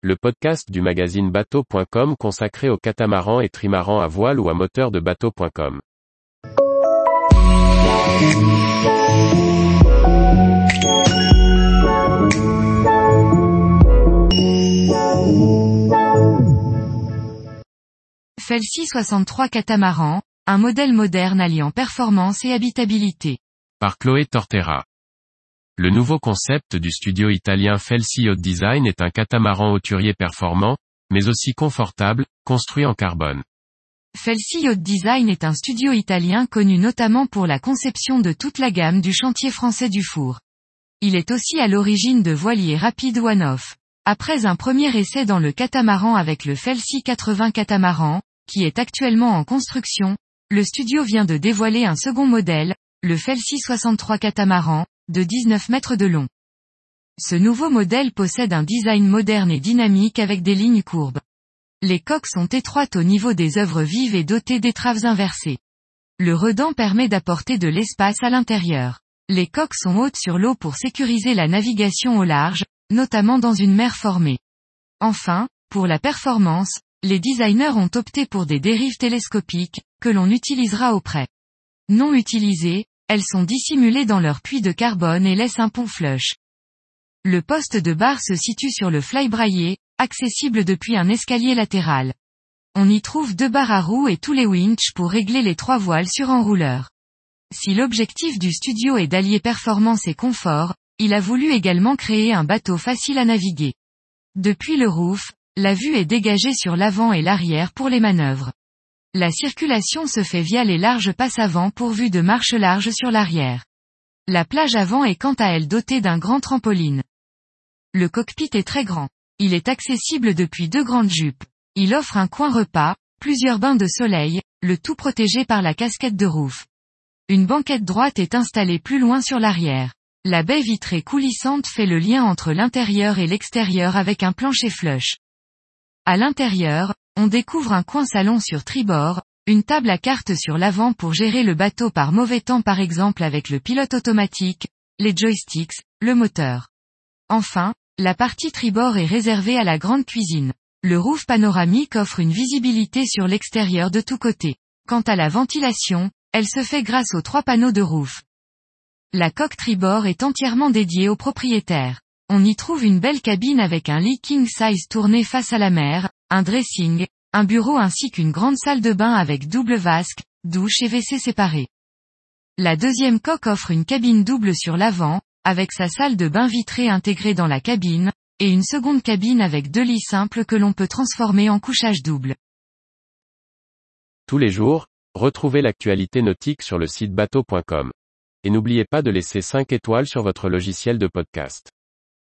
le podcast du magazine bateau.com consacré aux catamarans et trimarans à voile ou à moteur de bateau.com. Felsi 63 catamaran, un modèle moderne alliant performance et habitabilité. Par Chloé Tortera. Le nouveau concept du studio italien Felsi Yacht Design est un catamaran hauturier performant, mais aussi confortable, construit en carbone. Felsi Yacht Design est un studio italien connu notamment pour la conception de toute la gamme du chantier français du four. Il est aussi à l'origine de voiliers rapides one-off. Après un premier essai dans le catamaran avec le Felsi 80 catamaran, qui est actuellement en construction, le studio vient de dévoiler un second modèle, le Felsi 63 catamaran, de 19 mètres de long. Ce nouveau modèle possède un design moderne et dynamique avec des lignes courbes. Les coques sont étroites au niveau des œuvres vives et dotées d'étraves inversées. Le redent permet d'apporter de l'espace à l'intérieur. Les coques sont hautes sur l'eau pour sécuriser la navigation au large, notamment dans une mer formée. Enfin, pour la performance, les designers ont opté pour des dérives télescopiques, que l'on utilisera au près. Non utilisées, elles sont dissimulées dans leur puits de carbone et laissent un pont flush. Le poste de barre se situe sur le flybraillé, accessible depuis un escalier latéral. On y trouve deux barres à roues et tous les winches pour régler les trois voiles sur enrouleur. Si l'objectif du studio est d'allier performance et confort, il a voulu également créer un bateau facile à naviguer. Depuis le roof, la vue est dégagée sur l'avant et l'arrière pour les manœuvres. La circulation se fait via les larges passes avant pourvues de marches larges sur l'arrière. La plage avant est quant à elle dotée d'un grand trampoline. Le cockpit est très grand. Il est accessible depuis deux grandes jupes. Il offre un coin repas, plusieurs bains de soleil, le tout protégé par la casquette de roof. Une banquette droite est installée plus loin sur l'arrière. La baie vitrée coulissante fait le lien entre l'intérieur et l'extérieur avec un plancher flush. À l'intérieur, on découvre un coin salon sur tribord, une table à cartes sur l'avant pour gérer le bateau par mauvais temps par exemple avec le pilote automatique, les joysticks, le moteur. Enfin, la partie tribord est réservée à la grande cuisine. Le roof panoramique offre une visibilité sur l'extérieur de tous côtés. Quant à la ventilation, elle se fait grâce aux trois panneaux de roof. La coque tribord est entièrement dédiée au propriétaire. On y trouve une belle cabine avec un lit king size tourné face à la mer, un dressing, un bureau ainsi qu'une grande salle de bain avec double vasque, douche et WC séparés. La deuxième coque offre une cabine double sur l'avant, avec sa salle de bain vitrée intégrée dans la cabine, et une seconde cabine avec deux lits simples que l'on peut transformer en couchage double. Tous les jours, retrouvez l'actualité nautique sur le site bateau.com. Et n'oubliez pas de laisser 5 étoiles sur votre logiciel de podcast.